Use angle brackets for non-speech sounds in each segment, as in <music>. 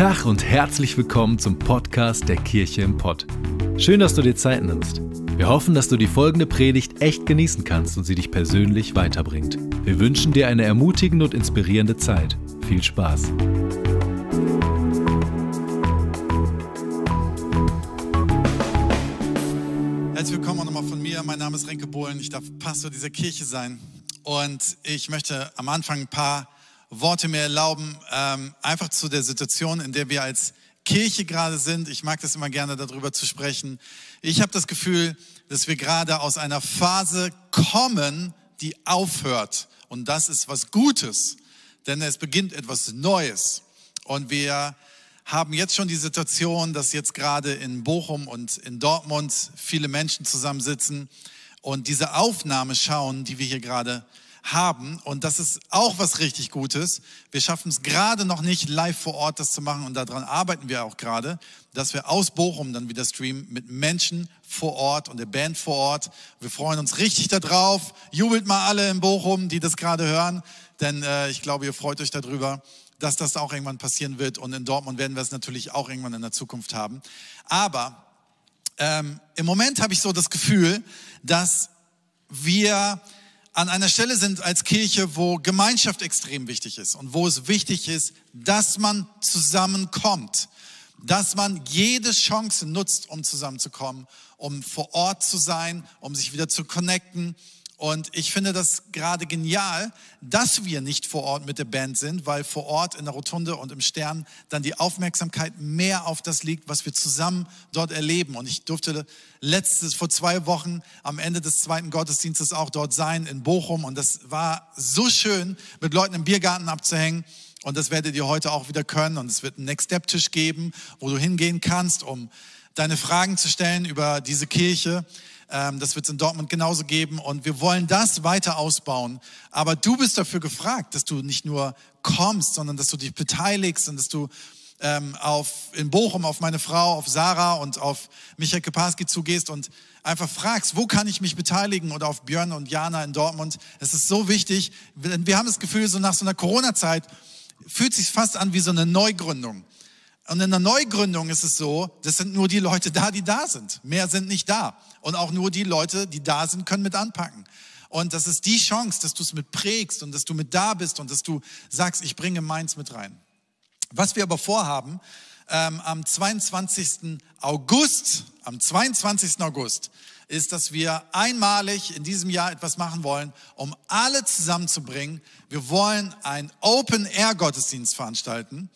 Tag und herzlich willkommen zum Podcast der Kirche im Pott. Schön, dass du dir Zeit nimmst. Wir hoffen, dass du die folgende Predigt echt genießen kannst und sie dich persönlich weiterbringt. Wir wünschen dir eine ermutigende und inspirierende Zeit. Viel Spaß. Herzlich willkommen auch nochmal von mir. Mein Name ist Renke Bohlen. Ich darf Pastor dieser Kirche sein. Und ich möchte am Anfang ein paar Worte mir erlauben, ähm, einfach zu der Situation, in der wir als Kirche gerade sind. Ich mag das immer gerne darüber zu sprechen. Ich habe das Gefühl, dass wir gerade aus einer Phase kommen, die aufhört. Und das ist was Gutes, denn es beginnt etwas Neues. Und wir haben jetzt schon die Situation, dass jetzt gerade in Bochum und in Dortmund viele Menschen zusammensitzen und diese Aufnahme schauen, die wir hier gerade haben. Und das ist auch was richtig Gutes. Wir schaffen es gerade noch nicht live vor Ort das zu machen und daran arbeiten wir auch gerade, dass wir aus Bochum dann wieder streamen mit Menschen vor Ort und der Band vor Ort. Wir freuen uns richtig darauf. Jubelt mal alle in Bochum, die das gerade hören, denn äh, ich glaube, ihr freut euch darüber dass das auch irgendwann passieren wird. Und in Dortmund werden wir es natürlich auch irgendwann in der Zukunft haben. Aber ähm, im Moment habe ich so das Gefühl, dass wir an einer Stelle sind als Kirche, wo Gemeinschaft extrem wichtig ist und wo es wichtig ist, dass man zusammenkommt, dass man jede Chance nutzt, um zusammenzukommen, um vor Ort zu sein, um sich wieder zu connecten. Und ich finde das gerade genial, dass wir nicht vor Ort mit der Band sind, weil vor Ort in der Rotunde und im Stern dann die Aufmerksamkeit mehr auf das liegt, was wir zusammen dort erleben. Und ich durfte letztes, vor zwei Wochen am Ende des zweiten Gottesdienstes auch dort sein in Bochum. Und das war so schön, mit Leuten im Biergarten abzuhängen. Und das werdet ihr heute auch wieder können. Und es wird einen Next Step Tisch geben, wo du hingehen kannst, um deine Fragen zu stellen über diese Kirche. Ähm, das wird es in Dortmund genauso geben und wir wollen das weiter ausbauen. Aber du bist dafür gefragt, dass du nicht nur kommst, sondern dass du dich beteiligst und dass du ähm, auf, in Bochum auf meine Frau, auf Sarah und auf Michael Keparski zugehst und einfach fragst, wo kann ich mich beteiligen oder auf Björn und Jana in Dortmund. Es ist so wichtig. Wir haben das Gefühl, so nach so einer Corona-Zeit fühlt sich fast an wie so eine Neugründung. Und in der Neugründung ist es so, das sind nur die Leute da, die da sind. Mehr sind nicht da. Und auch nur die Leute, die da sind, können mit anpacken. Und das ist die Chance, dass du es mit prägst und dass du mit da bist und dass du sagst, ich bringe meins mit rein. Was wir aber vorhaben, ähm, am 22. August, am 22. August, ist, dass wir einmalig in diesem Jahr etwas machen wollen, um alle zusammenzubringen. Wir wollen einen Open-Air-Gottesdienst veranstalten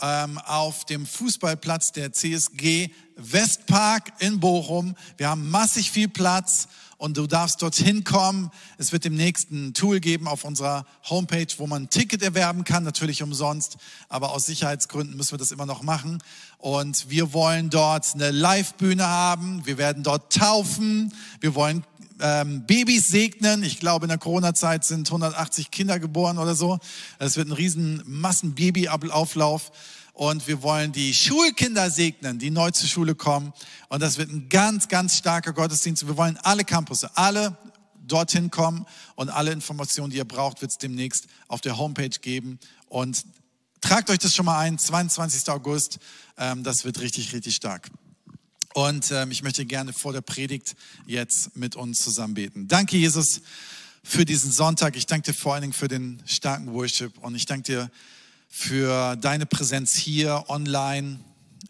ähm, auf dem Fußballplatz der CSG Westpark in Bochum. Wir haben massig viel Platz und du darfst dorthin kommen. Es wird demnächst ein Tool geben auf unserer Homepage, wo man ein Ticket erwerben kann, natürlich umsonst, aber aus Sicherheitsgründen müssen wir das immer noch machen. Und wir wollen dort eine Live-Bühne haben. Wir werden dort taufen. Wir wollen ähm, Babys segnen. Ich glaube, in der Corona-Zeit sind 180 Kinder geboren oder so. Es wird ein riesen Massen-Baby-Auflauf. Und wir wollen die Schulkinder segnen, die neu zur Schule kommen. Und das wird ein ganz, ganz starker Gottesdienst. Wir wollen alle Campusse, alle dorthin kommen. Und alle Informationen, die ihr braucht, wird es demnächst auf der Homepage geben. Und tragt euch das schon mal ein, 22. August. Ähm, das wird richtig, richtig stark. Und ähm, ich möchte gerne vor der Predigt jetzt mit uns zusammen beten. Danke, Jesus, für diesen Sonntag. Ich danke dir vor allen Dingen für den starken Worship und ich danke dir für deine Präsenz hier online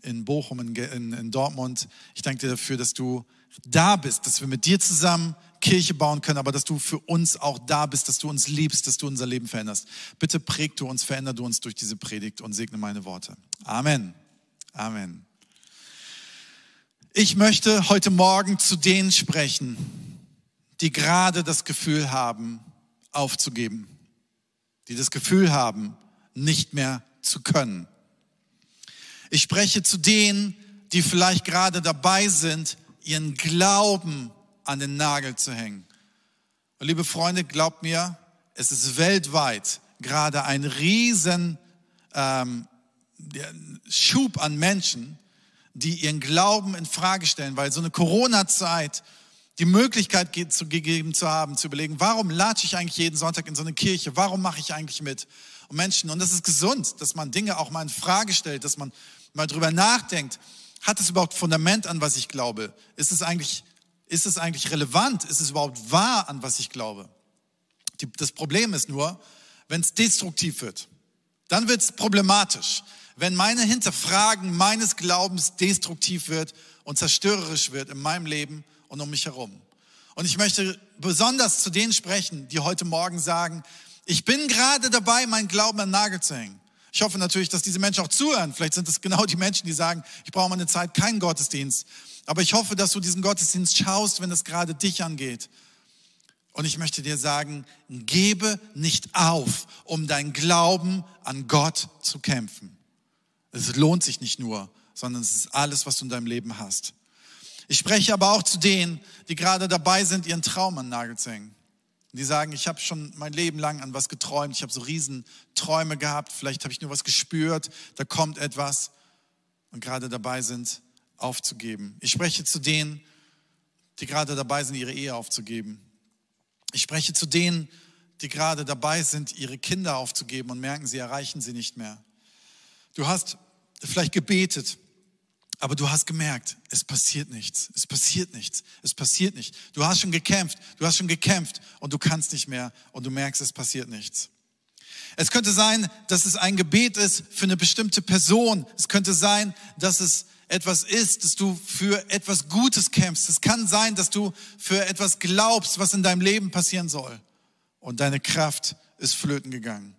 in Bochum, in, in, in Dortmund. Ich danke dir dafür, dass du da bist, dass wir mit dir zusammen Kirche bauen können, aber dass du für uns auch da bist, dass du uns liebst, dass du unser Leben veränderst. Bitte präg du uns, veränder du uns durch diese Predigt und segne meine Worte. Amen. Amen. Ich möchte heute Morgen zu denen sprechen, die gerade das Gefühl haben, aufzugeben, die das Gefühl haben, nicht mehr zu können. Ich spreche zu denen, die vielleicht gerade dabei sind, ihren Glauben an den Nagel zu hängen. Und liebe Freunde, glaubt mir, es ist weltweit gerade ein riesen ähm, Schub an Menschen, die ihren Glauben in Frage stellen, weil so eine Corona-Zeit die Möglichkeit gegeben zu haben, zu überlegen, warum latsche ich eigentlich jeden Sonntag in so eine Kirche? Warum mache ich eigentlich mit? Und Menschen, und das ist gesund, dass man Dinge auch mal in Frage stellt, dass man mal drüber nachdenkt. Hat es überhaupt Fundament an, was ich glaube? Ist es eigentlich, ist es eigentlich relevant? Ist es überhaupt wahr, an was ich glaube? Die, das Problem ist nur, wenn es destruktiv wird, dann wird es problematisch. Wenn meine Hinterfragen meines Glaubens destruktiv wird und zerstörerisch wird in meinem Leben und um mich herum. Und ich möchte besonders zu denen sprechen, die heute Morgen sagen, ich bin gerade dabei, meinen Glauben an Nagel zu hängen. Ich hoffe natürlich, dass diese Menschen auch zuhören. Vielleicht sind es genau die Menschen, die sagen, ich brauche mal eine Zeit keinen Gottesdienst. Aber ich hoffe, dass du diesen Gottesdienst schaust, wenn es gerade dich angeht. Und ich möchte dir sagen, gebe nicht auf, um dein Glauben an Gott zu kämpfen. Es lohnt sich nicht nur, sondern es ist alles, was du in deinem Leben hast. Ich spreche aber auch zu denen, die gerade dabei sind, ihren Traum an Nagel zu hängen. Die sagen, ich habe schon mein Leben lang an was geträumt, ich habe so riesen Träume gehabt, vielleicht habe ich nur was gespürt, da kommt etwas und gerade dabei sind, aufzugeben. Ich spreche zu denen, die gerade dabei sind, ihre Ehe aufzugeben. Ich spreche zu denen, die gerade dabei sind, ihre Kinder aufzugeben und merken, sie erreichen sie nicht mehr. Du hast vielleicht gebetet, aber du hast gemerkt, es passiert nichts, es passiert nichts, es passiert nicht. Du hast schon gekämpft, du hast schon gekämpft und du kannst nicht mehr und du merkst, es passiert nichts. Es könnte sein, dass es ein Gebet ist für eine bestimmte Person. Es könnte sein, dass es etwas ist, dass du für etwas Gutes kämpfst. Es kann sein, dass du für etwas glaubst, was in deinem Leben passieren soll. Und deine Kraft ist flöten gegangen.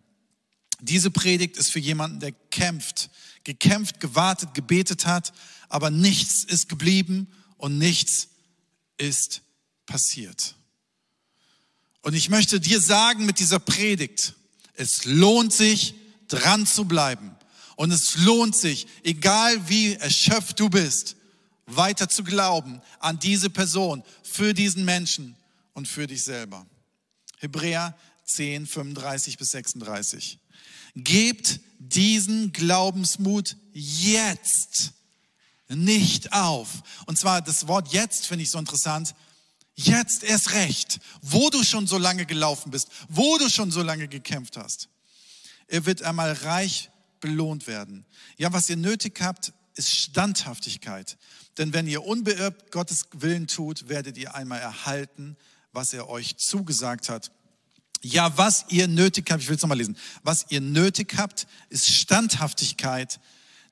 Diese Predigt ist für jemanden, der kämpft, gekämpft, gewartet, gebetet hat, aber nichts ist geblieben und nichts ist passiert. Und ich möchte dir sagen mit dieser Predigt, es lohnt sich, dran zu bleiben. Und es lohnt sich, egal wie erschöpft du bist, weiter zu glauben an diese Person, für diesen Menschen und für dich selber. Hebräer 10, 35 bis 36. Gebt diesen Glaubensmut jetzt nicht auf. Und zwar das Wort jetzt finde ich so interessant. Jetzt erst recht, wo du schon so lange gelaufen bist, wo du schon so lange gekämpft hast. Er wird einmal reich belohnt werden. Ja, was ihr nötig habt, ist Standhaftigkeit. Denn wenn ihr unbeirrt Gottes Willen tut, werdet ihr einmal erhalten, was er euch zugesagt hat. Ja, was ihr nötig habt, ich will es nochmal lesen, was ihr nötig habt, ist Standhaftigkeit.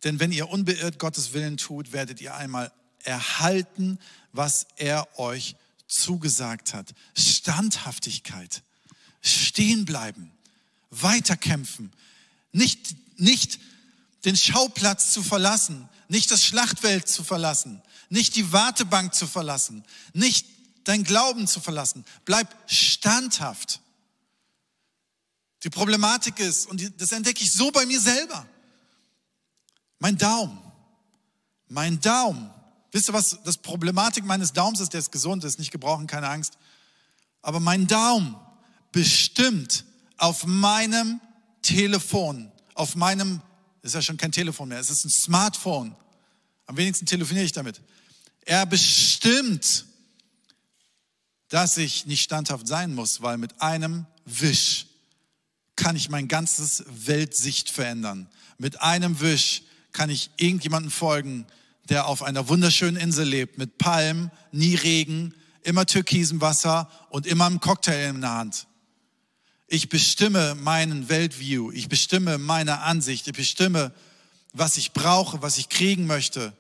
Denn wenn ihr unbeirrt Gottes Willen tut, werdet ihr einmal erhalten, was er euch zugesagt hat. Standhaftigkeit. Stehen bleiben. Weiterkämpfen. Nicht, nicht den Schauplatz zu verlassen. Nicht das Schlachtfeld zu verlassen. Nicht die Wartebank zu verlassen. Nicht dein Glauben zu verlassen. Bleib standhaft. Die Problematik ist, und das entdecke ich so bei mir selber, mein Daumen. Mein Daumen. Wisst ihr, was das Problematik meines Daums ist? Der ist gesund, ist nicht gebrochen, keine Angst. Aber mein Daumen bestimmt auf meinem Telefon, auf meinem, ist ja schon kein Telefon mehr, es ist ein Smartphone. Am wenigsten telefoniere ich damit. Er bestimmt, dass ich nicht standhaft sein muss, weil mit einem Wisch kann ich mein ganzes Weltsicht verändern. Mit einem Wisch kann ich irgendjemanden folgen, der auf einer wunderschönen Insel lebt, mit Palmen, nie Regen, immer türkisem Wasser und immer einen Cocktail in der Hand. Ich bestimme meinen Weltview, ich bestimme meine Ansicht, ich bestimme, was ich brauche, was ich kriegen möchte.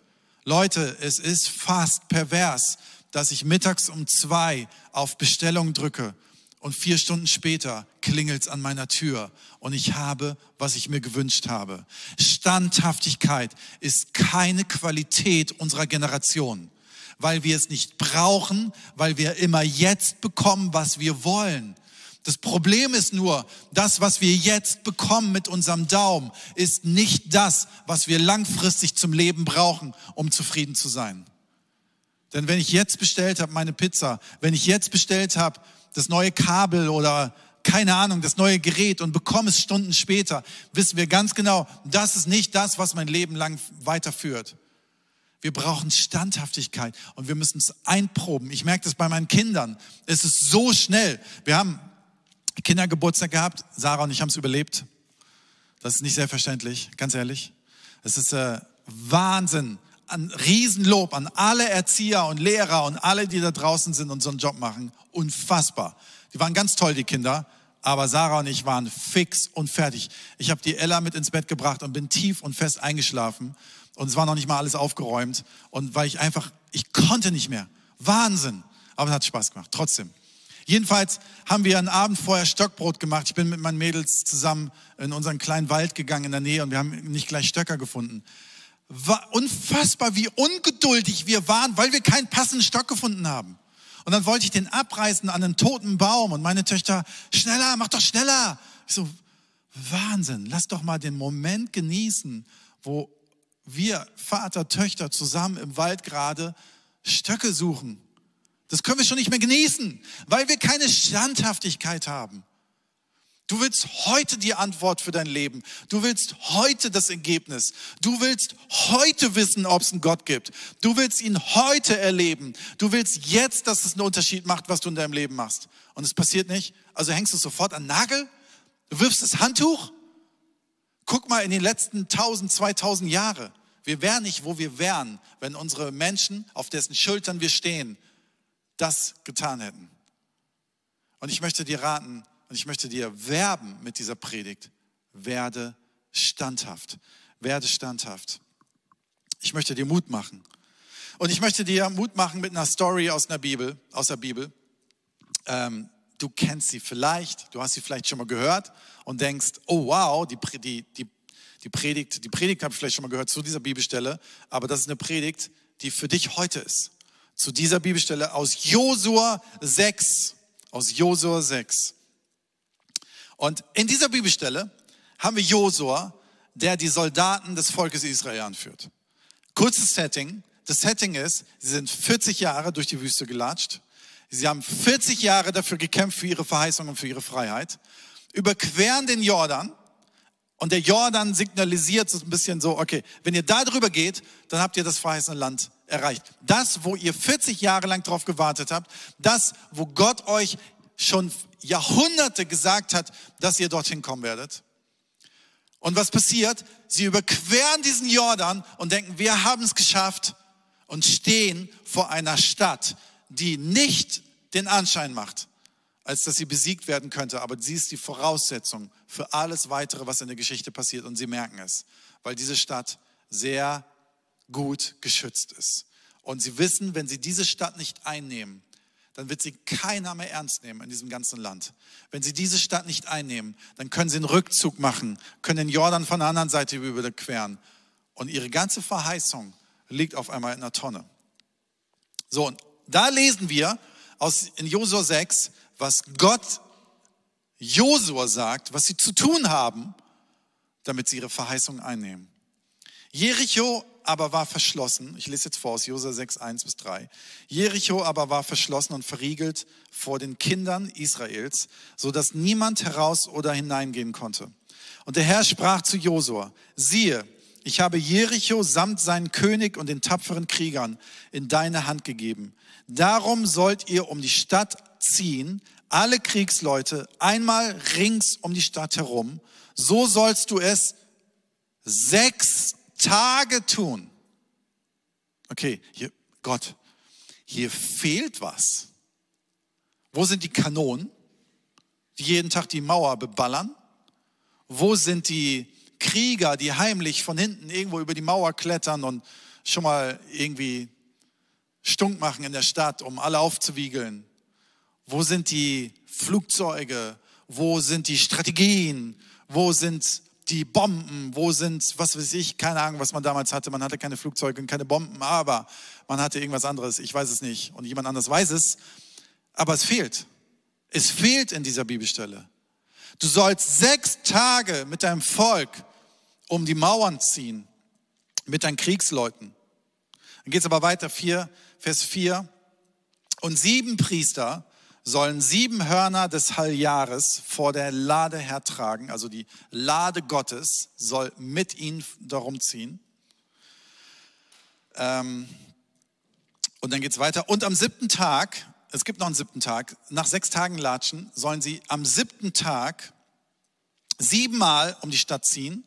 Leute, es ist fast pervers, dass ich mittags um zwei auf Bestellung drücke und vier Stunden später klingelt's an meiner Tür und ich habe, was ich mir gewünscht habe. Standhaftigkeit ist keine Qualität unserer Generation, weil wir es nicht brauchen, weil wir immer jetzt bekommen, was wir wollen. Das Problem ist nur, das, was wir jetzt bekommen mit unserem Daumen, ist nicht das, was wir langfristig zum Leben brauchen, um zufrieden zu sein. Denn wenn ich jetzt bestellt habe, meine Pizza, wenn ich jetzt bestellt habe, das neue Kabel oder keine Ahnung, das neue Gerät und bekomme es Stunden später, wissen wir ganz genau, das ist nicht das, was mein Leben lang weiterführt. Wir brauchen Standhaftigkeit und wir müssen es einproben. Ich merke das bei meinen Kindern. Es ist so schnell. Wir haben Kindergeburtstag gehabt. Sarah und ich haben es überlebt. Das ist nicht selbstverständlich, ganz ehrlich. Es ist äh, Wahnsinn. Ein Riesenlob an alle Erzieher und Lehrer und alle, die da draußen sind und so einen Job machen. Unfassbar. Die waren ganz toll, die Kinder. Aber Sarah und ich waren fix und fertig. Ich habe die Ella mit ins Bett gebracht und bin tief und fest eingeschlafen. Und es war noch nicht mal alles aufgeräumt. Und weil ich einfach, ich konnte nicht mehr. Wahnsinn. Aber es hat Spaß gemacht. Trotzdem. Jedenfalls haben wir einen Abend vorher Stockbrot gemacht. Ich bin mit meinen Mädels zusammen in unseren kleinen Wald gegangen in der Nähe und wir haben nicht gleich Stöcker gefunden. Unfassbar, wie ungeduldig wir waren, weil wir keinen passenden Stock gefunden haben. Und dann wollte ich den abreißen an einen toten Baum und meine Töchter, schneller, mach doch schneller. Ich so, Wahnsinn, lass doch mal den Moment genießen, wo wir Vater, Töchter zusammen im Wald gerade Stöcke suchen. Das können wir schon nicht mehr genießen, weil wir keine Standhaftigkeit haben. Du willst heute die Antwort für dein Leben. Du willst heute das Ergebnis. Du willst heute wissen, ob es einen Gott gibt. Du willst ihn heute erleben. Du willst jetzt, dass es einen Unterschied macht, was du in deinem Leben machst. Und es passiert nicht. Also hängst du sofort an Nagel? Du wirfst das Handtuch? Guck mal in den letzten 1000, 2000 Jahre. Wir wären nicht, wo wir wären, wenn unsere Menschen, auf dessen Schultern wir stehen, das getan hätten. Und ich möchte dir raten, und ich möchte dir werben mit dieser Predigt, werde standhaft. Werde standhaft. Ich möchte dir Mut machen. Und ich möchte dir Mut machen mit einer Story aus der Bibel, aus der Bibel. Ähm, du kennst sie vielleicht, du hast sie vielleicht schon mal gehört und denkst, oh wow, die, die, die, die Predigt, die Predigt habe ich vielleicht schon mal gehört zu dieser Bibelstelle, aber das ist eine Predigt, die für dich heute ist. Zu dieser Bibelstelle aus Josua 6, aus Josua 6. Und in dieser Bibelstelle haben wir Josua, der die Soldaten des Volkes Israel anführt. Kurzes Setting. Das Setting ist, sie sind 40 Jahre durch die Wüste gelatscht. Sie haben 40 Jahre dafür gekämpft für ihre Verheißung und für ihre Freiheit. Überqueren den Jordan. Und der Jordan signalisiert so ein bisschen so, okay, wenn ihr da drüber geht, dann habt ihr das verheißene Land erreicht. Das, wo ihr 40 Jahre lang drauf gewartet habt, das, wo Gott euch schon Jahrhunderte gesagt hat, dass ihr dorthin kommen werdet. Und was passiert? Sie überqueren diesen Jordan und denken, wir haben es geschafft und stehen vor einer Stadt, die nicht den Anschein macht, als dass sie besiegt werden könnte. Aber sie ist die Voraussetzung für alles weitere, was in der Geschichte passiert. Und sie merken es, weil diese Stadt sehr gut geschützt ist. Und sie wissen, wenn sie diese Stadt nicht einnehmen, dann wird sie keiner mehr ernst nehmen in diesem ganzen Land. Wenn sie diese Stadt nicht einnehmen, dann können sie einen Rückzug machen, können den Jordan von der anderen Seite überqueren. Und ihre ganze Verheißung liegt auf einmal in einer Tonne. So, und da lesen wir aus, in Josua 6, was Gott Josua sagt, was sie zu tun haben, damit sie ihre Verheißung einnehmen. Jericho aber war verschlossen. Ich lese jetzt vor aus Josua 6, 1 bis 3. Jericho aber war verschlossen und verriegelt vor den Kindern Israels, so dass niemand heraus oder hineingehen konnte. Und der Herr sprach zu Josua, siehe, ich habe Jericho samt seinen König und den tapferen Kriegern in deine Hand gegeben. Darum sollt ihr um die Stadt ziehen, alle Kriegsleute einmal rings um die Stadt herum. So sollst du es sechs Tage tun. Okay, hier, Gott, hier fehlt was. Wo sind die Kanonen, die jeden Tag die Mauer beballern? Wo sind die Krieger, die heimlich von hinten irgendwo über die Mauer klettern und schon mal irgendwie Stunk machen in der Stadt, um alle aufzuwiegeln? Wo sind die Flugzeuge? Wo sind die Strategien? Wo sind die Bomben, wo sind, was weiß ich, keine Ahnung, was man damals hatte. Man hatte keine Flugzeuge und keine Bomben, aber man hatte irgendwas anderes. Ich weiß es nicht und jemand anders weiß es. Aber es fehlt. Es fehlt in dieser Bibelstelle. Du sollst sechs Tage mit deinem Volk um die Mauern ziehen, mit deinen Kriegsleuten. Dann geht es aber weiter, 4, Vers 4. Und sieben Priester sollen sieben Hörner des Halljahres vor der Lade hertragen, also die Lade Gottes soll mit ihnen darum ziehen. Ähm, und dann geht's weiter. Und am siebten Tag, es gibt noch einen siebten Tag, nach sechs Tagen Latschen sollen sie am siebten Tag siebenmal um die Stadt ziehen.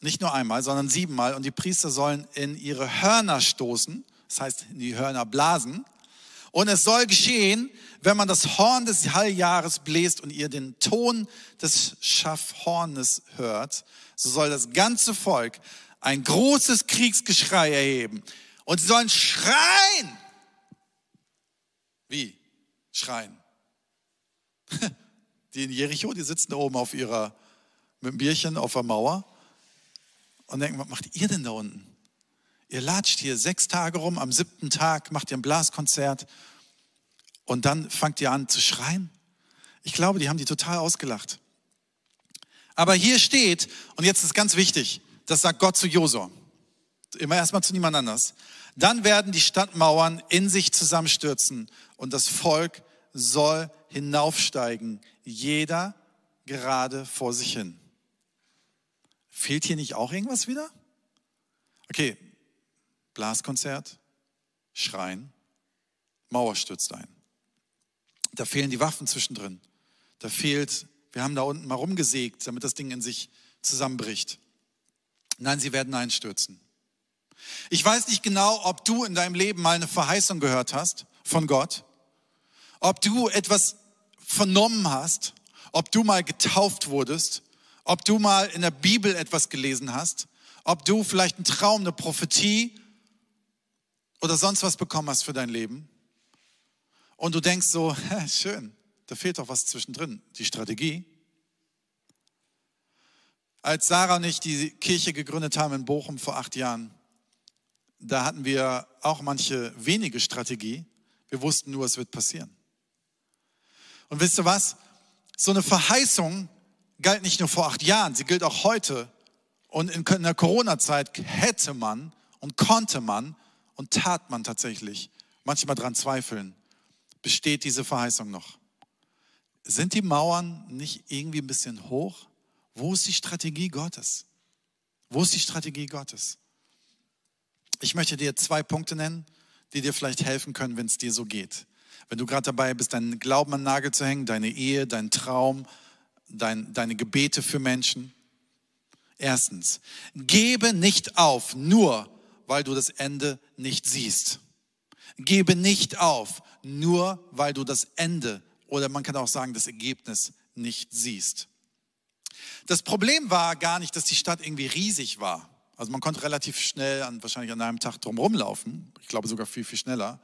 Nicht nur einmal, sondern siebenmal. Und die Priester sollen in ihre Hörner stoßen, das heißt in die Hörner blasen. Und es soll geschehen, wenn man das Horn des Halljahres bläst und ihr den Ton des Schaffhornes hört, so soll das ganze Volk ein großes Kriegsgeschrei erheben. Und sie sollen schreien. Wie? Schreien. <laughs> Die in Jericho, die sitzen da oben auf ihrer, mit dem Bierchen auf der Mauer und denken, was macht ihr denn da unten? Ihr latscht hier sechs Tage rum, am siebten Tag macht ihr ein Blaskonzert und dann fangt ihr an zu schreien. Ich glaube, die haben die total ausgelacht. Aber hier steht, und jetzt ist ganz wichtig, das sagt Gott zu Josua, immer erstmal zu niemand anders. Dann werden die Stadtmauern in sich zusammenstürzen und das Volk soll hinaufsteigen, jeder gerade vor sich hin. Fehlt hier nicht auch irgendwas wieder? Okay, Blaskonzert, Schreien, Mauer stürzt ein. Da fehlen die Waffen zwischendrin. Da fehlt, wir haben da unten mal rumgesägt, damit das Ding in sich zusammenbricht. Nein, sie werden einstürzen. Ich weiß nicht genau, ob du in deinem Leben mal eine Verheißung gehört hast von Gott, ob du etwas vernommen hast, ob du mal getauft wurdest, ob du mal in der Bibel etwas gelesen hast, ob du vielleicht einen Traum, eine Prophetie oder sonst was bekommen hast für dein Leben. Und du denkst so, schön, da fehlt doch was zwischendrin, die Strategie. Als Sarah und ich die Kirche gegründet haben in Bochum vor acht Jahren, da hatten wir auch manche wenige Strategie. Wir wussten nur, es wird passieren. Und wisst ihr was? So eine Verheißung galt nicht nur vor acht Jahren, sie gilt auch heute. Und in der Corona-Zeit hätte man und konnte man und tat man tatsächlich manchmal dran zweifeln. Besteht diese Verheißung noch? Sind die Mauern nicht irgendwie ein bisschen hoch? Wo ist die Strategie Gottes? Wo ist die Strategie Gottes? Ich möchte dir zwei Punkte nennen, die dir vielleicht helfen können, wenn es dir so geht. Wenn du gerade dabei bist, deinen Glauben an Nagel zu hängen, deine Ehe, deinen Traum, dein, deine Gebete für Menschen. Erstens, gebe nicht auf, nur weil du das Ende nicht siehst. Gebe nicht auf, nur weil du das Ende oder man kann auch sagen, das Ergebnis nicht siehst. Das Problem war gar nicht, dass die Stadt irgendwie riesig war. Also man konnte relativ schnell, an, wahrscheinlich an einem Tag drum rumlaufen. Ich glaube sogar viel, viel schneller.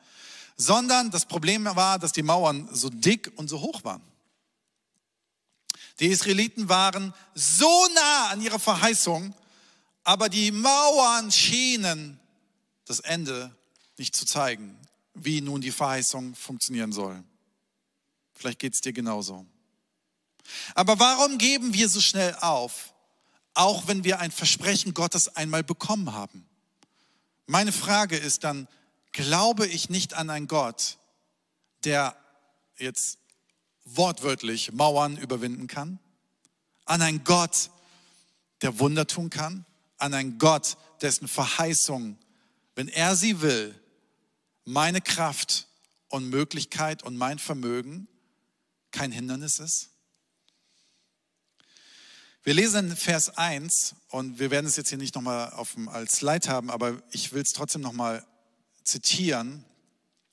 Sondern das Problem war, dass die Mauern so dick und so hoch waren. Die Israeliten waren so nah an ihrer Verheißung, aber die Mauern schienen das Ende nicht zu zeigen, wie nun die Verheißung funktionieren soll. Vielleicht geht es dir genauso. Aber warum geben wir so schnell auf? auch wenn wir ein Versprechen Gottes einmal bekommen haben. Meine Frage ist dann, glaube ich nicht an einen Gott, der jetzt wortwörtlich Mauern überwinden kann? An einen Gott, der Wunder tun kann? An einen Gott, dessen Verheißung, wenn er sie will, meine Kraft und Möglichkeit und mein Vermögen kein Hindernis ist? Wir lesen Vers 1 und wir werden es jetzt hier nicht nochmal als Slide haben, aber ich will es trotzdem nochmal zitieren.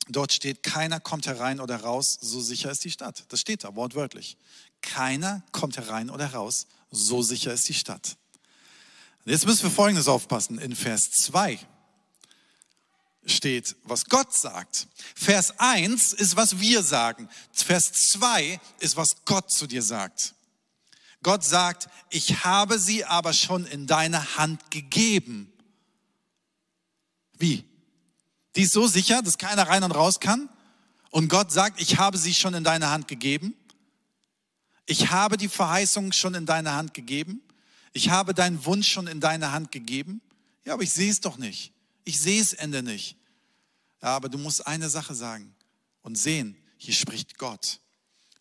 Dort steht, keiner kommt herein oder raus, so sicher ist die Stadt. Das steht da wortwörtlich. Keiner kommt herein oder raus, so sicher ist die Stadt. Jetzt müssen wir Folgendes aufpassen. In Vers 2 steht, was Gott sagt. Vers 1 ist, was wir sagen. Vers 2 ist, was Gott zu dir sagt. Gott sagt, ich habe sie aber schon in deine Hand gegeben. Wie? Die ist so sicher, dass keiner rein und raus kann? Und Gott sagt, ich habe sie schon in deine Hand gegeben? Ich habe die Verheißung schon in deine Hand gegeben? Ich habe deinen Wunsch schon in deine Hand gegeben? Ja, aber ich sehe es doch nicht. Ich sehe es Ende nicht. Ja, aber du musst eine Sache sagen und sehen, hier spricht Gott.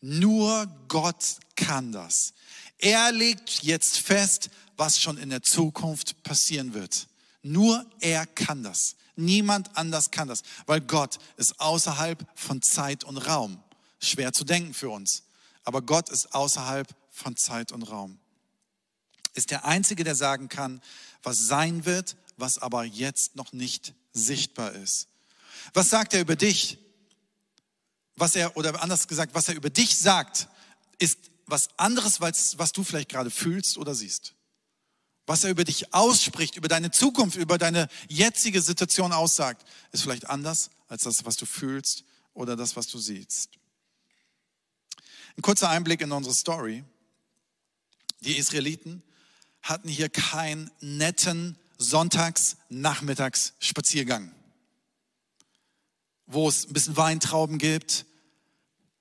Nur Gott kann das. Er legt jetzt fest, was schon in der Zukunft passieren wird. Nur er kann das. Niemand anders kann das, weil Gott ist außerhalb von Zeit und Raum. Schwer zu denken für uns, aber Gott ist außerhalb von Zeit und Raum. Ist der Einzige, der sagen kann, was sein wird, was aber jetzt noch nicht sichtbar ist. Was sagt er über dich? Was er, oder anders gesagt, was er über dich sagt, ist was anderes, was du vielleicht gerade fühlst oder siehst. Was er über dich ausspricht, über deine Zukunft, über deine jetzige Situation aussagt, ist vielleicht anders als das, was du fühlst oder das, was du siehst. Ein kurzer Einblick in unsere Story. Die Israeliten hatten hier keinen netten Sonntags-Nachmittags-Spaziergang, wo es ein bisschen Weintrauben gibt.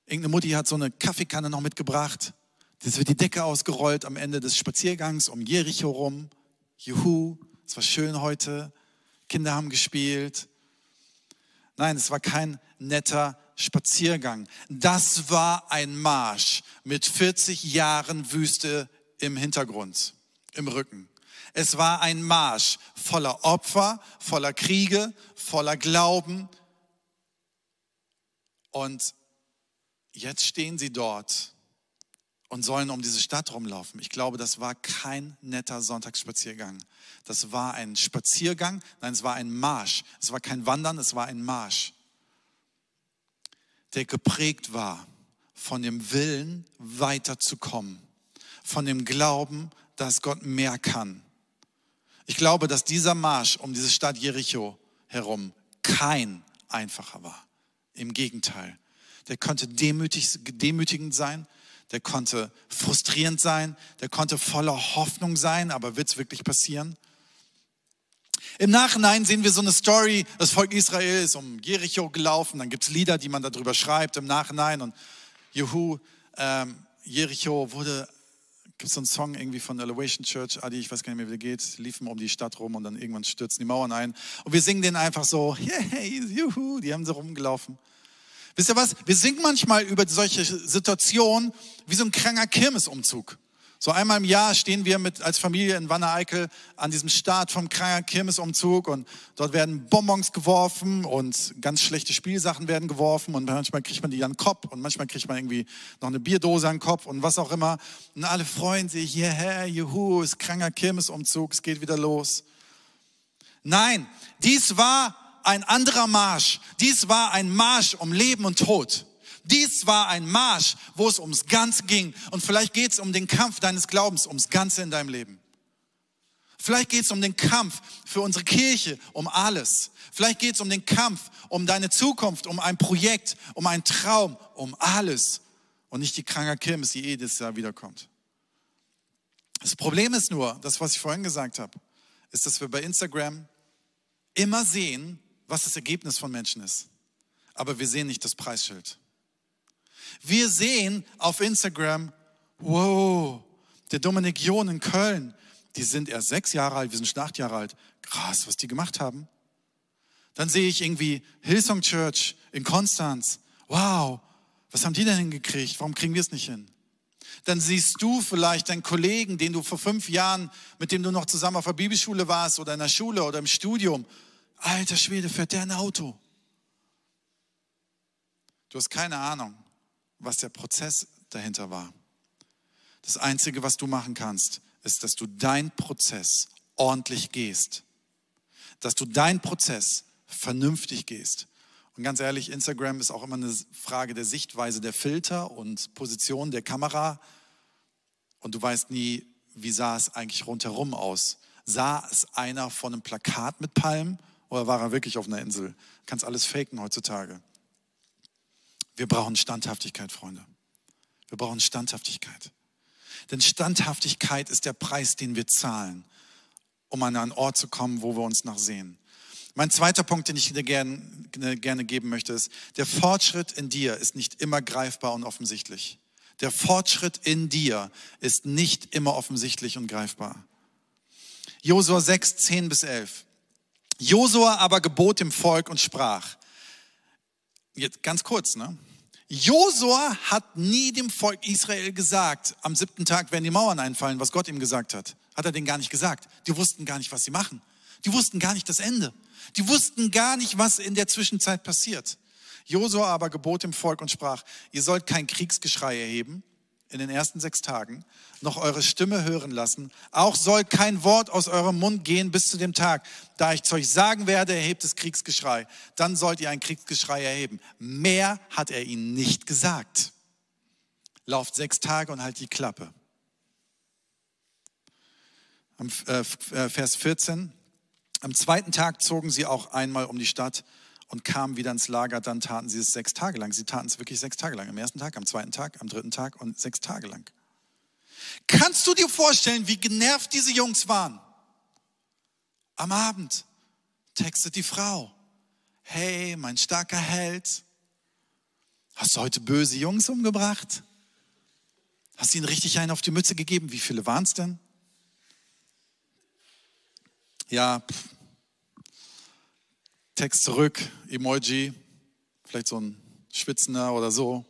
Irgendeine Mutti hat so eine Kaffeekanne noch mitgebracht es wird die Decke ausgerollt am Ende des Spaziergangs um Jericho rum. Juhu, es war schön heute. Kinder haben gespielt. Nein, es war kein netter Spaziergang. Das war ein Marsch mit 40 Jahren Wüste im Hintergrund, im Rücken. Es war ein Marsch voller Opfer, voller Kriege, voller Glauben. Und jetzt stehen sie dort und sollen um diese Stadt rumlaufen. Ich glaube, das war kein netter Sonntagsspaziergang. Das war ein Spaziergang, nein, es war ein Marsch. Es war kein Wandern, es war ein Marsch, der geprägt war von dem Willen, weiterzukommen, von dem Glauben, dass Gott mehr kann. Ich glaube, dass dieser Marsch um diese Stadt Jericho herum kein einfacher war. Im Gegenteil. Der konnte demütig, demütigend sein, der konnte frustrierend sein, der konnte voller Hoffnung sein, aber wird es wirklich passieren? Im Nachhinein sehen wir so eine Story, das Volk Israel ist um Jericho gelaufen, dann gibt es Lieder, die man darüber schreibt im Nachhinein und Juhu, ähm, Jericho wurde, gibt so einen Song irgendwie von Elevation Church, Adi, ich weiß gar nicht mehr, wie der geht, liefen um die Stadt rum und dann irgendwann stürzen die Mauern ein und wir singen den einfach so, hey, juhu, die haben so rumgelaufen. Wisst ihr was? Wir singen manchmal über solche Situationen wie so ein kranker Kirmesumzug. So einmal im Jahr stehen wir mit, als Familie in Wanne-Eickel an diesem Start vom kranker Kirmesumzug und dort werden Bonbons geworfen und ganz schlechte Spielsachen werden geworfen und manchmal kriegt man die an den Kopf und manchmal kriegt man irgendwie noch eine Bierdose an den Kopf und was auch immer. Und alle freuen sich, hierher, juhu, ist kranker Kirmesumzug, es geht wieder los. Nein, dies war ein anderer Marsch. Dies war ein Marsch um Leben und Tod. Dies war ein Marsch, wo es ums Ganze ging. Und vielleicht geht es um den Kampf deines Glaubens, ums Ganze in deinem Leben. Vielleicht geht es um den Kampf für unsere Kirche, um alles. Vielleicht geht es um den Kampf, um deine Zukunft, um ein Projekt, um einen Traum, um alles. Und nicht die kranke Kirmes, die jedes Jahr wiederkommt. Das Problem ist nur, das, was ich vorhin gesagt habe, ist, dass wir bei Instagram immer sehen, was das Ergebnis von Menschen ist. Aber wir sehen nicht das Preisschild. Wir sehen auf Instagram, wow, der Dominik John in Köln, die sind erst sechs Jahre alt, wir sind schon acht Jahre alt. Krass, was die gemacht haben. Dann sehe ich irgendwie Hillsong Church in Konstanz. Wow, was haben die denn hingekriegt? Warum kriegen wir es nicht hin? Dann siehst du vielleicht deinen Kollegen, den du vor fünf Jahren, mit dem du noch zusammen auf der Bibelschule warst oder in der Schule oder im Studium Alter Schwede, fährt der ein Auto? Du hast keine Ahnung, was der Prozess dahinter war. Das Einzige, was du machen kannst, ist, dass du deinen Prozess ordentlich gehst. Dass du deinen Prozess vernünftig gehst. Und ganz ehrlich, Instagram ist auch immer eine Frage der Sichtweise der Filter und Position der Kamera. Und du weißt nie, wie sah es eigentlich rundherum aus. Sah es einer von einem Plakat mit Palmen oder war er wirklich auf einer Insel? Du kannst alles faken heutzutage. Wir brauchen Standhaftigkeit, Freunde. Wir brauchen Standhaftigkeit. Denn Standhaftigkeit ist der Preis, den wir zahlen, um an einen Ort zu kommen, wo wir uns nachsehen. Mein zweiter Punkt, den ich dir gerne, gerne geben möchte, ist, der Fortschritt in dir ist nicht immer greifbar und offensichtlich. Der Fortschritt in dir ist nicht immer offensichtlich und greifbar. Josua 6, 10 bis 11. Josua aber gebot dem Volk und sprach, jetzt ganz kurz, ne? Josua hat nie dem Volk Israel gesagt, am siebten Tag werden die Mauern einfallen, was Gott ihm gesagt hat. Hat er denen gar nicht gesagt. Die wussten gar nicht, was sie machen. Die wussten gar nicht das Ende. Die wussten gar nicht, was in der Zwischenzeit passiert. Josua aber gebot dem Volk und sprach, ihr sollt kein Kriegsgeschrei erheben in den ersten sechs Tagen, noch eure Stimme hören lassen. Auch soll kein Wort aus eurem Mund gehen bis zu dem Tag, da ich zu euch sagen werde, erhebt das Kriegsgeschrei. Dann sollt ihr ein Kriegsgeschrei erheben. Mehr hat er ihnen nicht gesagt. Lauft sechs Tage und halt die Klappe. Äh, äh Vers 14. Am zweiten Tag zogen sie auch einmal um die Stadt und kamen wieder ins Lager. Dann taten sie es sechs Tage lang. Sie taten es wirklich sechs Tage lang. Am ersten Tag, am zweiten Tag, am dritten Tag und sechs Tage lang. Kannst du dir vorstellen, wie genervt diese Jungs waren? Am Abend textet die Frau. Hey, mein starker Held. Hast du heute böse Jungs umgebracht? Hast du ihnen richtig einen auf die Mütze gegeben? Wie viele waren es denn? Ja, pff, Text zurück, Emoji, vielleicht so ein Schwitzender oder so.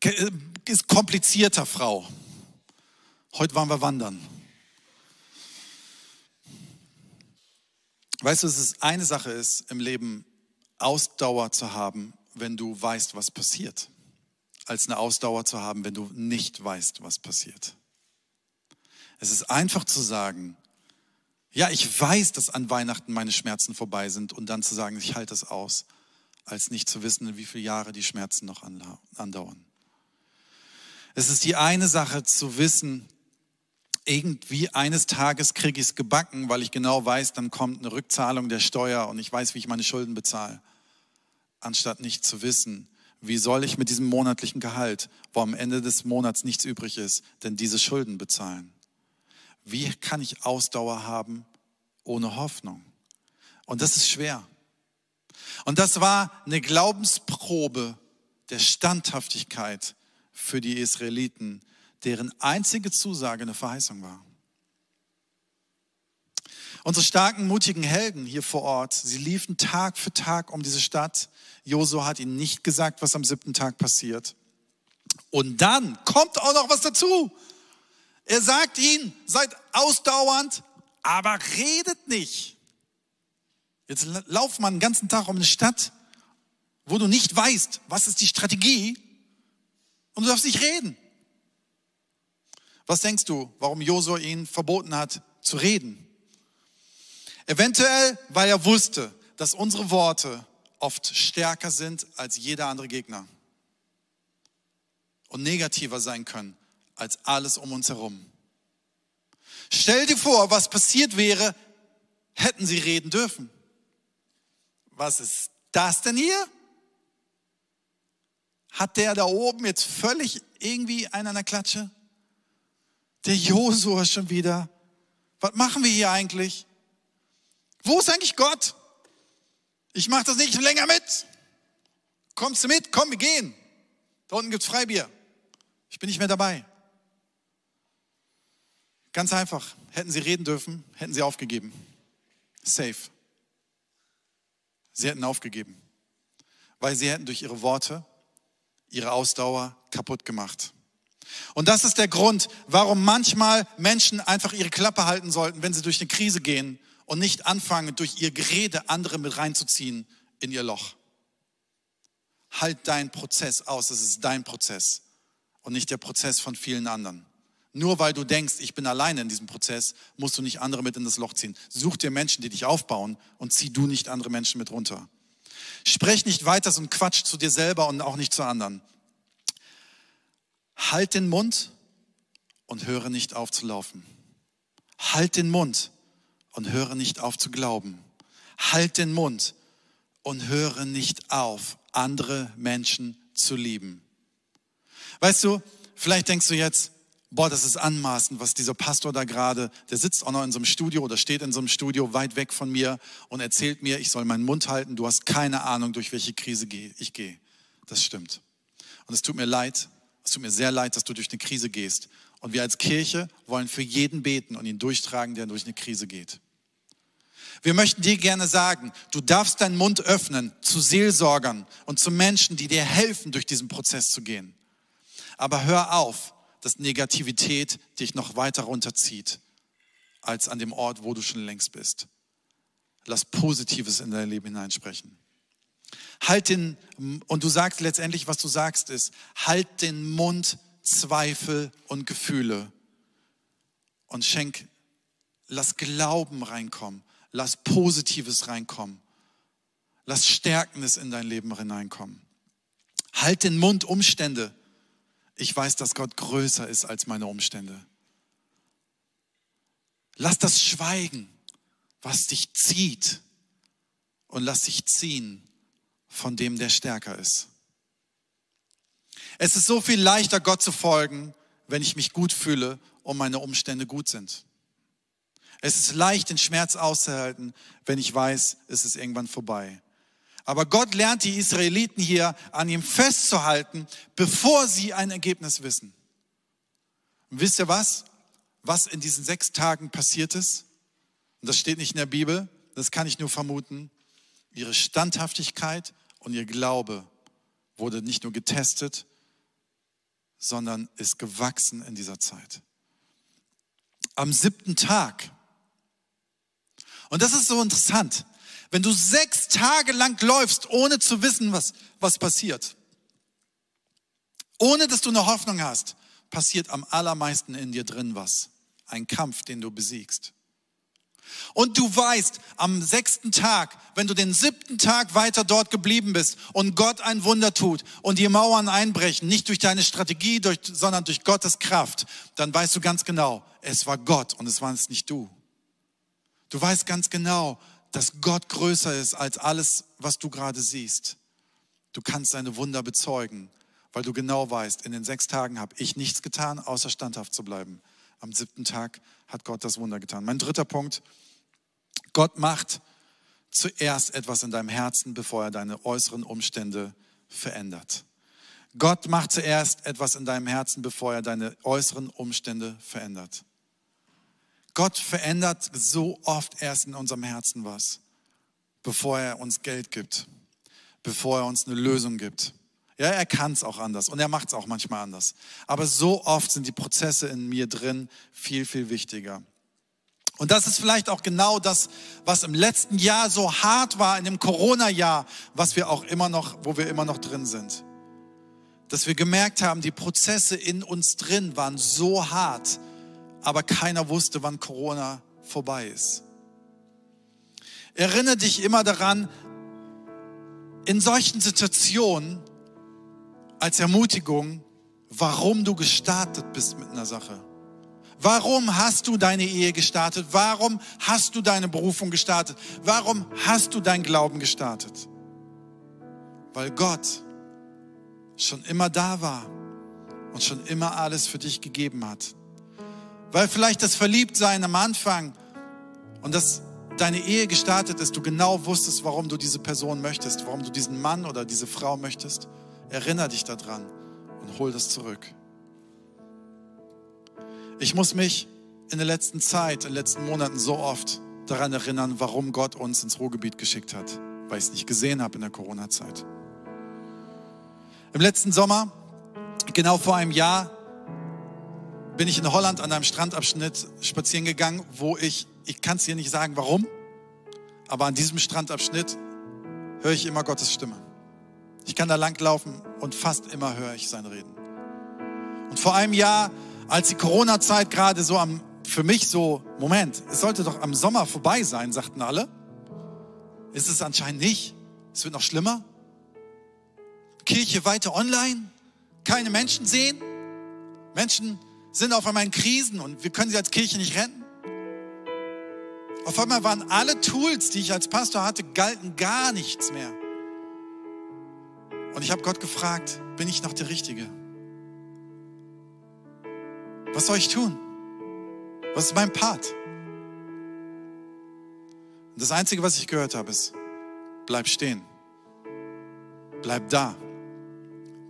Äh, ist komplizierter, Frau. Heute waren wir wandern. Weißt du, dass es eine Sache ist, im Leben Ausdauer zu haben, wenn du weißt, was passiert, als eine Ausdauer zu haben, wenn du nicht weißt, was passiert. Es ist einfach zu sagen, ja, ich weiß, dass an Weihnachten meine Schmerzen vorbei sind und dann zu sagen, ich halte es aus, als nicht zu wissen, wie viele Jahre die Schmerzen noch andauern. Es ist die eine Sache zu wissen, irgendwie eines Tages kriege ich es gebacken, weil ich genau weiß, dann kommt eine Rückzahlung der Steuer und ich weiß, wie ich meine Schulden bezahle. Anstatt nicht zu wissen, wie soll ich mit diesem monatlichen Gehalt, wo am Ende des Monats nichts übrig ist, denn diese Schulden bezahlen. Wie kann ich Ausdauer haben ohne Hoffnung? Und das ist schwer. Und das war eine Glaubensprobe der Standhaftigkeit für die Israeliten, deren einzige Zusage eine Verheißung war. Unsere starken, mutigen Helden hier vor Ort, sie liefen Tag für Tag um diese Stadt. Josu hat ihnen nicht gesagt, was am siebten Tag passiert. Und dann kommt auch noch was dazu. Er sagt ihnen, seid ausdauernd, aber redet nicht. Jetzt lauf mal einen ganzen Tag um eine Stadt, wo du nicht weißt, was ist die Strategie und du darfst nicht reden. Was denkst du, warum Josua ihn verboten hat zu reden? Eventuell, weil er wusste, dass unsere Worte oft stärker sind als jeder andere Gegner und negativer sein können als alles um uns herum. Stell dir vor, was passiert wäre, hätten sie reden dürfen. Was ist das denn hier? Hat der da oben jetzt völlig irgendwie einen an der Klatsche? Der Josua schon wieder. Was machen wir hier eigentlich? Wo ist eigentlich Gott? Ich mache das nicht länger mit. Kommst du mit? Komm, wir gehen. Da unten gibt's Freibier. Ich bin nicht mehr dabei. Ganz einfach. Hätten sie reden dürfen, hätten sie aufgegeben. Safe. Sie hätten aufgegeben, weil sie hätten durch ihre Worte ihre Ausdauer kaputt gemacht. Und das ist der Grund, warum manchmal Menschen einfach ihre Klappe halten sollten, wenn sie durch eine Krise gehen und nicht anfangen, durch ihr Gerede andere mit reinzuziehen in ihr Loch. Halt deinen Prozess aus, das ist dein Prozess und nicht der Prozess von vielen anderen. Nur weil du denkst, ich bin alleine in diesem Prozess, musst du nicht andere mit in das Loch ziehen. Such dir Menschen, die dich aufbauen und zieh du nicht andere Menschen mit runter. Sprech nicht weiter ein Quatsch zu dir selber und auch nicht zu anderen. Halt den Mund und höre nicht auf zu laufen. Halt den Mund und höre nicht auf zu glauben. Halt den Mund und höre nicht auf, andere Menschen zu lieben. Weißt du, vielleicht denkst du jetzt, boah, das ist anmaßend, was dieser Pastor da gerade, der sitzt auch noch in so einem Studio oder steht in so einem Studio weit weg von mir und erzählt mir, ich soll meinen Mund halten, du hast keine Ahnung, durch welche Krise ich gehe. Das stimmt. Und es tut mir leid, es tut mir sehr leid, dass du durch eine Krise gehst. Und wir als Kirche wollen für jeden beten und ihn durchtragen, der durch eine Krise geht. Wir möchten dir gerne sagen, du darfst deinen Mund öffnen zu Seelsorgern und zu Menschen, die dir helfen, durch diesen Prozess zu gehen. Aber hör auf, dass Negativität dich noch weiter runterzieht. als an dem Ort, wo du schon längst bist. Lass Positives in dein Leben hineinsprechen. Halt den, und du sagst letztendlich, was du sagst ist, halt den Mund Zweifel und Gefühle und schenk, lass Glauben reinkommen, lass Positives reinkommen, lass Stärkendes in dein Leben hineinkommen. Halt den Mund Umstände. Ich weiß, dass Gott größer ist als meine Umstände. Lass das Schweigen, was dich zieht, und lass dich ziehen von dem, der stärker ist. Es ist so viel leichter, Gott zu folgen, wenn ich mich gut fühle und meine Umstände gut sind. Es ist leicht, den Schmerz auszuhalten, wenn ich weiß, es ist irgendwann vorbei. Aber Gott lernt die Israeliten hier an ihm festzuhalten, bevor sie ein Ergebnis wissen. Und wisst ihr was? Was in diesen sechs Tagen passiert ist? Und das steht nicht in der Bibel, das kann ich nur vermuten. Ihre Standhaftigkeit und ihr Glaube wurde nicht nur getestet, sondern ist gewachsen in dieser Zeit. Am siebten Tag. Und das ist so interessant. Wenn du sechs Tage lang läufst, ohne zu wissen, was, was passiert, ohne dass du eine Hoffnung hast, passiert am allermeisten in dir drin was. Ein Kampf, den du besiegst. Und du weißt, am sechsten Tag, wenn du den siebten Tag weiter dort geblieben bist und Gott ein Wunder tut und die Mauern einbrechen, nicht durch deine Strategie, durch, sondern durch Gottes Kraft, dann weißt du ganz genau, es war Gott und es war es nicht du. Du weißt ganz genau, dass Gott größer ist als alles, was du gerade siehst. Du kannst seine Wunder bezeugen, weil du genau weißt, in den sechs Tagen habe ich nichts getan, außer standhaft zu bleiben. Am siebten Tag hat Gott das Wunder getan. Mein dritter Punkt, Gott macht zuerst etwas in deinem Herzen, bevor er deine äußeren Umstände verändert. Gott macht zuerst etwas in deinem Herzen, bevor er deine äußeren Umstände verändert. Gott verändert so oft erst in unserem Herzen was, bevor er uns Geld gibt, bevor er uns eine Lösung gibt. Ja, er kann es auch anders und er macht es auch manchmal anders. Aber so oft sind die Prozesse in mir drin viel, viel wichtiger. Und das ist vielleicht auch genau das, was im letzten Jahr so hart war, in dem Corona-Jahr, was wir auch immer noch, wo wir immer noch drin sind. Dass wir gemerkt haben, die Prozesse in uns drin waren so hart, aber keiner wusste, wann Corona vorbei ist. Erinnere dich immer daran, in solchen Situationen als Ermutigung, warum du gestartet bist mit einer Sache. Warum hast du deine Ehe gestartet? Warum hast du deine Berufung gestartet? Warum hast du dein Glauben gestartet? Weil Gott schon immer da war und schon immer alles für dich gegeben hat. Weil vielleicht das Verliebtsein am Anfang und das deine Ehe gestartet ist, du genau wusstest, warum du diese Person möchtest, warum du diesen Mann oder diese Frau möchtest. Erinner dich daran und hol das zurück. Ich muss mich in der letzten Zeit, in den letzten Monaten so oft daran erinnern, warum Gott uns ins Ruhrgebiet geschickt hat, weil ich es nicht gesehen habe in der Corona-Zeit. Im letzten Sommer, genau vor einem Jahr, bin ich in Holland an einem Strandabschnitt spazieren gegangen, wo ich, ich kann es dir nicht sagen, warum, aber an diesem Strandabschnitt höre ich immer Gottes Stimme. Ich kann da langlaufen und fast immer höre ich sein Reden. Und vor einem Jahr als die Corona-Zeit gerade so am, für mich so, Moment, es sollte doch am Sommer vorbei sein, sagten alle. Ist es anscheinend nicht. Es wird noch schlimmer. Kirche weiter online, keine Menschen sehen. Menschen sind auf einmal in Krisen und wir können sie als Kirche nicht retten. Auf einmal waren alle Tools, die ich als Pastor hatte, galten gar nichts mehr. Und ich habe Gott gefragt, bin ich noch der Richtige? Was soll ich tun? Was ist mein Part? Und das Einzige, was ich gehört habe, ist, bleib stehen. Bleib da.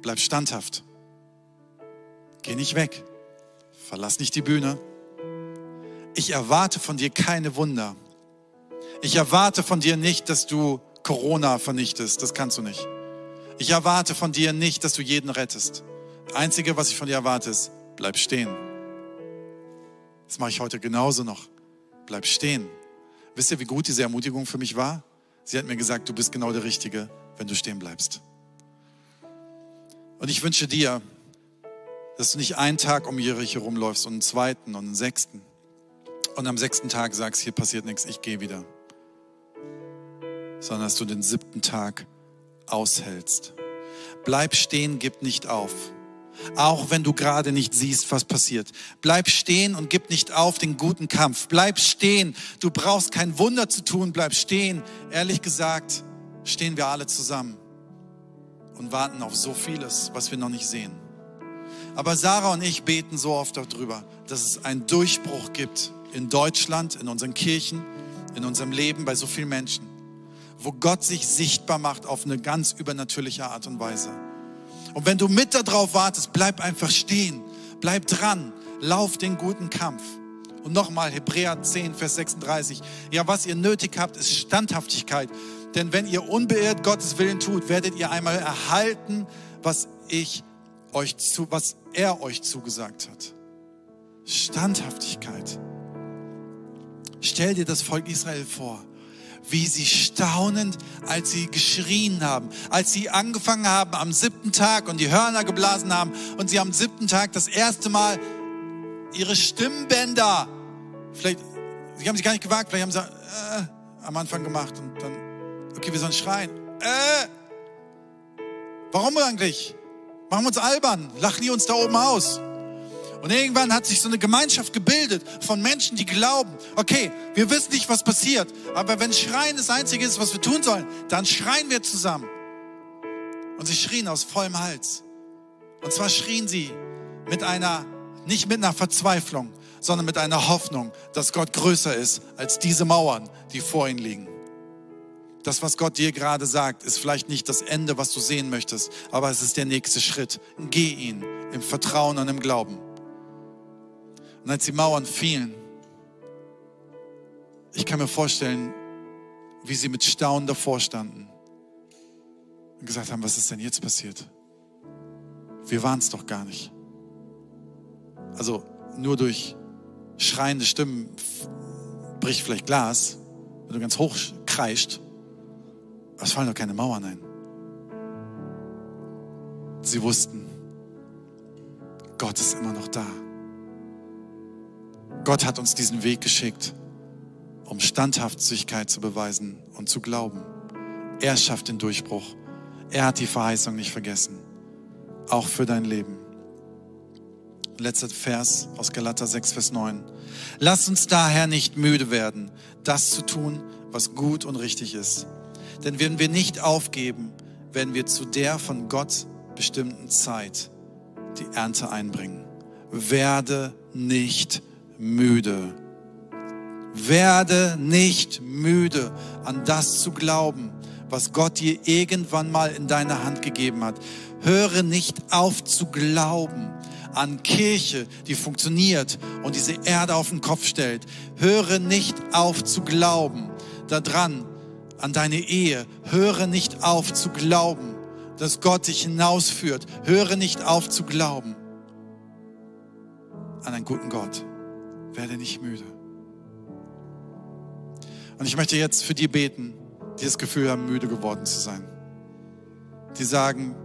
Bleib standhaft. Geh nicht weg. Verlass nicht die Bühne. Ich erwarte von dir keine Wunder. Ich erwarte von dir nicht, dass du Corona vernichtest. Das kannst du nicht. Ich erwarte von dir nicht, dass du jeden rettest. Das Einzige, was ich von dir erwarte, ist, bleib stehen. Das mache ich heute genauso noch. bleib stehen. Wisst ihr, wie gut diese Ermutigung für mich war? Sie hat mir gesagt, du bist genau der Richtige, wenn du stehen bleibst. Und ich wünsche dir, dass du nicht einen Tag um Jericho rumläufst und einen zweiten und einen sechsten und am sechsten Tag sagst, hier passiert nichts, ich gehe wieder. Sondern dass du den siebten Tag aushältst. Bleib stehen, gib nicht auf. Auch wenn du gerade nicht siehst, was passiert. Bleib stehen und gib nicht auf den guten Kampf. Bleib stehen. Du brauchst kein Wunder zu tun. Bleib stehen. Ehrlich gesagt, stehen wir alle zusammen und warten auf so vieles, was wir noch nicht sehen. Aber Sarah und ich beten so oft darüber, dass es einen Durchbruch gibt in Deutschland, in unseren Kirchen, in unserem Leben, bei so vielen Menschen, wo Gott sich sichtbar macht auf eine ganz übernatürliche Art und Weise. Und wenn du mit darauf wartest, bleib einfach stehen, bleib dran, lauf den guten Kampf. Und nochmal Hebräer 10, Vers 36. Ja, was ihr nötig habt, ist Standhaftigkeit. Denn wenn ihr unbeirrt Gottes Willen tut, werdet ihr einmal erhalten, was ich euch zu, was er euch zugesagt hat. Standhaftigkeit. Stell dir das Volk Israel vor, wie sie staunend, als sie geschrien haben, als sie angefangen haben am siebten Tag und die Hörner geblasen haben und sie am siebten Tag das erste Mal ihre Stimmbänder, vielleicht, sie haben sich gar nicht gewagt, vielleicht haben sie äh, am Anfang gemacht und dann, okay, wir sollen schreien. Äh, warum eigentlich? Machen wir uns albern, lachen die uns da oben aus. Und irgendwann hat sich so eine Gemeinschaft gebildet von Menschen, die glauben, okay, wir wissen nicht, was passiert, aber wenn Schreien das Einzige ist, was wir tun sollen, dann schreien wir zusammen. Und sie schrien aus vollem Hals. Und zwar schrien sie mit einer, nicht mit einer Verzweiflung, sondern mit einer Hoffnung, dass Gott größer ist als diese Mauern, die vor ihnen liegen. Das, was Gott dir gerade sagt, ist vielleicht nicht das Ende, was du sehen möchtest, aber es ist der nächste Schritt. Geh ihn im Vertrauen und im Glauben. Und als die Mauern fielen, ich kann mir vorstellen, wie sie mit Staunen davor standen und gesagt haben, was ist denn jetzt passiert? Wir waren es doch gar nicht. Also nur durch schreiende Stimmen bricht vielleicht Glas, wenn du ganz hoch kreischt, es fallen doch keine Mauern ein. Sie wussten, Gott ist immer noch da. Gott hat uns diesen Weg geschickt, um Standhaftigkeit zu beweisen und zu glauben. Er schafft den Durchbruch. Er hat die Verheißung nicht vergessen. Auch für dein Leben. Letzter Vers aus Galater 6, Vers 9. Lass uns daher nicht müde werden, das zu tun, was gut und richtig ist. Denn wenn wir nicht aufgeben, werden wir zu der von Gott bestimmten Zeit die Ernte einbringen. Werde nicht müde. Werde nicht müde, an das zu glauben, was Gott dir irgendwann mal in deine Hand gegeben hat. Höre nicht auf zu glauben an Kirche, die funktioniert und diese Erde auf den Kopf stellt. Höre nicht auf zu glauben daran, an deine Ehe. Höre nicht auf zu glauben, dass Gott dich hinausführt. Höre nicht auf zu glauben an einen guten Gott. Werde nicht müde. Und ich möchte jetzt für die beten, die das Gefühl haben, müde geworden zu sein. Die sagen,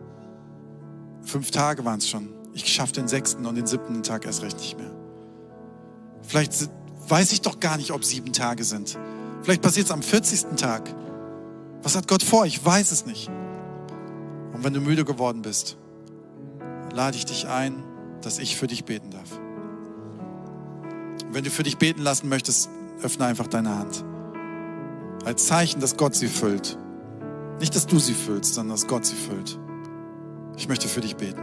fünf Tage waren es schon. Ich schaffe den sechsten und den siebten Tag erst recht nicht mehr. Vielleicht weiß ich doch gar nicht, ob sieben Tage sind. Vielleicht passiert es am 40. Tag. Was hat Gott vor? Ich weiß es nicht. Und wenn du müde geworden bist, lade ich dich ein, dass ich für dich beten darf. Wenn du für dich beten lassen möchtest, öffne einfach deine Hand. Als Zeichen, dass Gott sie füllt. Nicht, dass du sie füllst, sondern dass Gott sie füllt. Ich möchte für dich beten.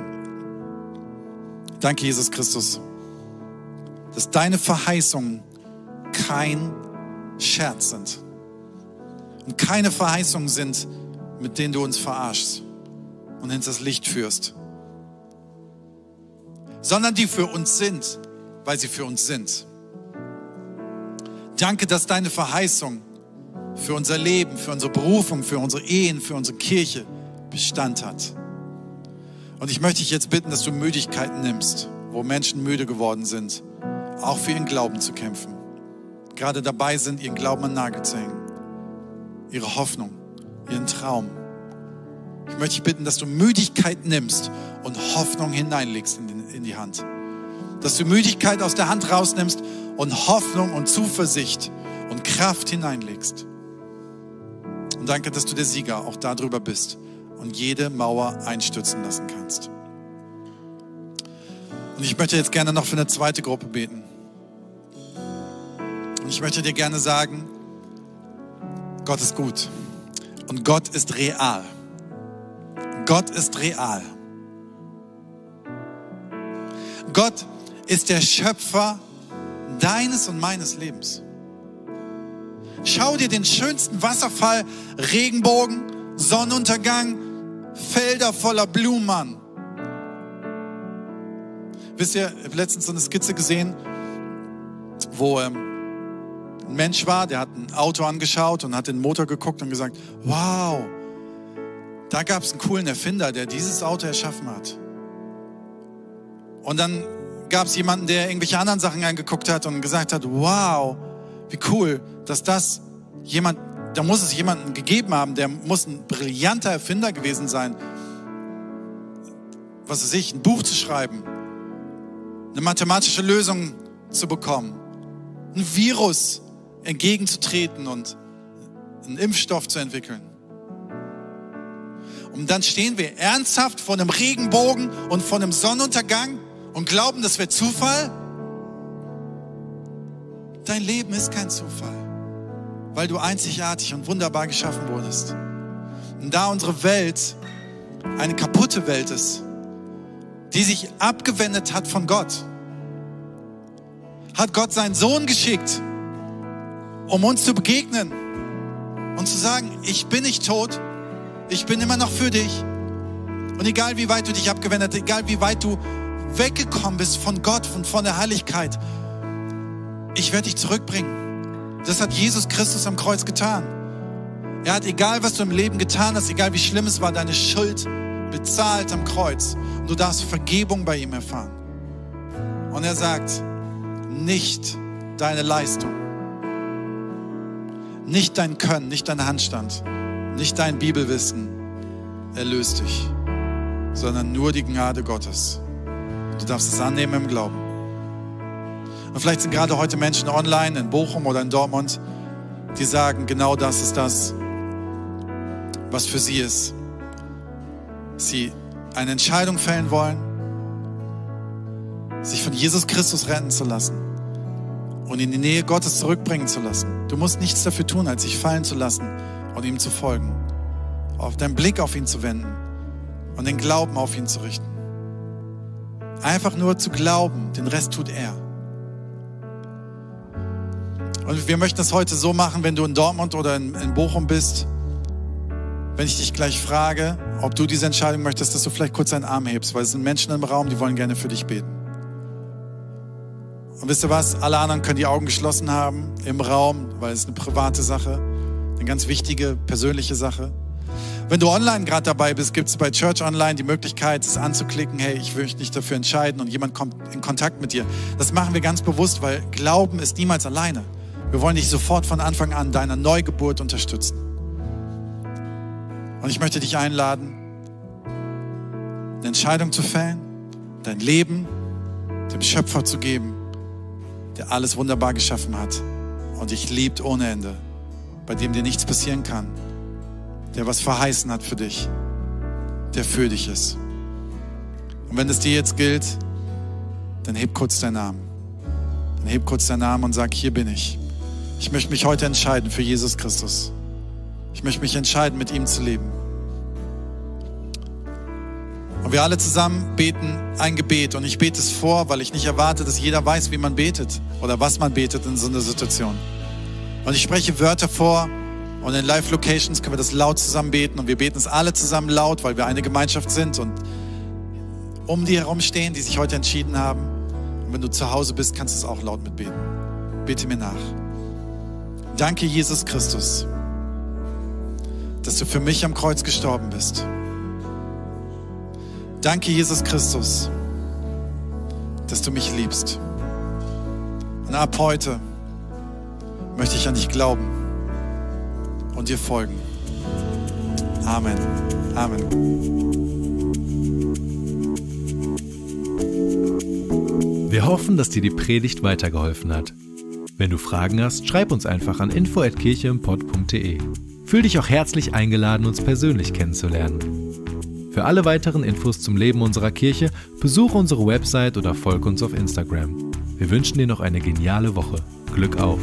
Danke, Jesus Christus, dass deine Verheißungen kein Scherz sind. Und keine Verheißungen sind, mit denen du uns verarschst und ins das Licht führst. Sondern die für uns sind, weil sie für uns sind. Danke, dass deine Verheißung für unser Leben, für unsere Berufung, für unsere Ehen, für unsere Kirche Bestand hat. Und ich möchte dich jetzt bitten, dass du Müdigkeiten nimmst, wo Menschen müde geworden sind, auch für ihren Glauben zu kämpfen. gerade dabei sind, ihren Glauben an Nagel zu hängen. Ihre Hoffnung, ihren Traum. Ich möchte dich bitten, dass du Müdigkeit nimmst und Hoffnung hineinlegst in die, in die Hand. Dass du Müdigkeit aus der Hand rausnimmst und Hoffnung und Zuversicht und Kraft hineinlegst. Und danke, dass du der Sieger auch darüber bist und jede Mauer einstürzen lassen kannst. Und ich möchte jetzt gerne noch für eine zweite Gruppe beten. Und ich möchte dir gerne sagen, Gott ist gut und Gott ist real. Gott ist real. Gott ist der Schöpfer deines und meines Lebens. Schau dir den schönsten Wasserfall, Regenbogen, Sonnenuntergang, Felder voller Blumen an. Wisst ihr, ich habe letztens so eine Skizze gesehen, wo ähm, ein Mensch war, der hat ein Auto angeschaut und hat den Motor geguckt und gesagt, wow, da gab es einen coolen Erfinder, der dieses Auto erschaffen hat. Und dann gab es jemanden, der irgendwelche anderen Sachen angeguckt hat und gesagt hat, wow, wie cool, dass das jemand, da muss es jemanden gegeben haben, der muss ein brillanter Erfinder gewesen sein, was weiß ich, ein Buch zu schreiben, eine mathematische Lösung zu bekommen, ein Virus entgegenzutreten und einen Impfstoff zu entwickeln. Und dann stehen wir ernsthaft vor einem Regenbogen und vor einem Sonnenuntergang und glauben, das wäre Zufall? Dein Leben ist kein Zufall, weil du einzigartig und wunderbar geschaffen wurdest. Und da unsere Welt eine kaputte Welt ist, die sich abgewendet hat von Gott, hat Gott seinen Sohn geschickt, um uns zu begegnen und zu sagen, ich bin nicht tot, ich bin immer noch für dich. Und egal wie weit du dich abgewendet, egal wie weit du weggekommen bist von Gott und von der Heiligkeit, ich werde dich zurückbringen. Das hat Jesus Christus am Kreuz getan. Er hat, egal was du im Leben getan hast, egal wie schlimm es war, deine Schuld bezahlt am Kreuz. Und du darfst Vergebung bei ihm erfahren. Und er sagt, nicht deine Leistung, nicht dein Können, nicht dein Handstand, nicht dein Bibelwissen erlöst dich, sondern nur die Gnade Gottes. Du darfst es annehmen im Glauben. Und vielleicht sind gerade heute Menschen online in Bochum oder in Dortmund, die sagen, genau das ist das, was für sie ist. Sie eine Entscheidung fällen wollen, sich von Jesus Christus retten zu lassen und in die Nähe Gottes zurückbringen zu lassen. Du musst nichts dafür tun, als sich fallen zu lassen und ihm zu folgen. Auf deinen Blick auf ihn zu wenden und den Glauben auf ihn zu richten. Einfach nur zu glauben, den Rest tut er. Und wir möchten es heute so machen, wenn du in Dortmund oder in, in Bochum bist, wenn ich dich gleich frage, ob du diese Entscheidung möchtest, dass du vielleicht kurz deinen Arm hebst, weil es sind Menschen im Raum, die wollen gerne für dich beten. Und wisst ihr was? Alle anderen können die Augen geschlossen haben im Raum, weil es eine private Sache, eine ganz wichtige persönliche Sache. Wenn du online gerade dabei bist, gibt es bei Church Online die Möglichkeit, es anzuklicken, hey, ich will mich dafür entscheiden und jemand kommt in Kontakt mit dir. Das machen wir ganz bewusst, weil Glauben ist niemals alleine. Wir wollen dich sofort von Anfang an deiner Neugeburt unterstützen. Und ich möchte dich einladen, eine Entscheidung zu fällen, dein Leben dem Schöpfer zu geben, der alles wunderbar geschaffen hat und dich liebt ohne Ende, bei dem dir nichts passieren kann der was verheißen hat für dich, der für dich ist. Und wenn es dir jetzt gilt, dann heb kurz deinen Namen. Dann heb kurz deinen Namen und sag, hier bin ich. Ich möchte mich heute entscheiden für Jesus Christus. Ich möchte mich entscheiden, mit ihm zu leben. Wir alle zusammen beten ein Gebet. Und ich bete es vor, weil ich nicht erwarte, dass jeder weiß, wie man betet oder was man betet in so einer Situation. Und ich spreche Wörter vor, und in Live-Locations können wir das laut zusammen beten und wir beten es alle zusammen laut, weil wir eine Gemeinschaft sind und um die herum stehen, die sich heute entschieden haben. Und wenn du zu Hause bist, kannst du es auch laut mitbeten. Bete mir nach. Danke, Jesus Christus, dass du für mich am Kreuz gestorben bist. Danke, Jesus Christus, dass du mich liebst. Und ab heute möchte ich an dich glauben und dir folgen. Amen. Amen. Wir hoffen, dass dir die Predigt weitergeholfen hat. Wenn du Fragen hast, schreib uns einfach an info@kircheimpott.de. Fühl dich auch herzlich eingeladen, uns persönlich kennenzulernen. Für alle weiteren Infos zum Leben unserer Kirche besuche unsere Website oder folge uns auf Instagram. Wir wünschen dir noch eine geniale Woche. Glück auf!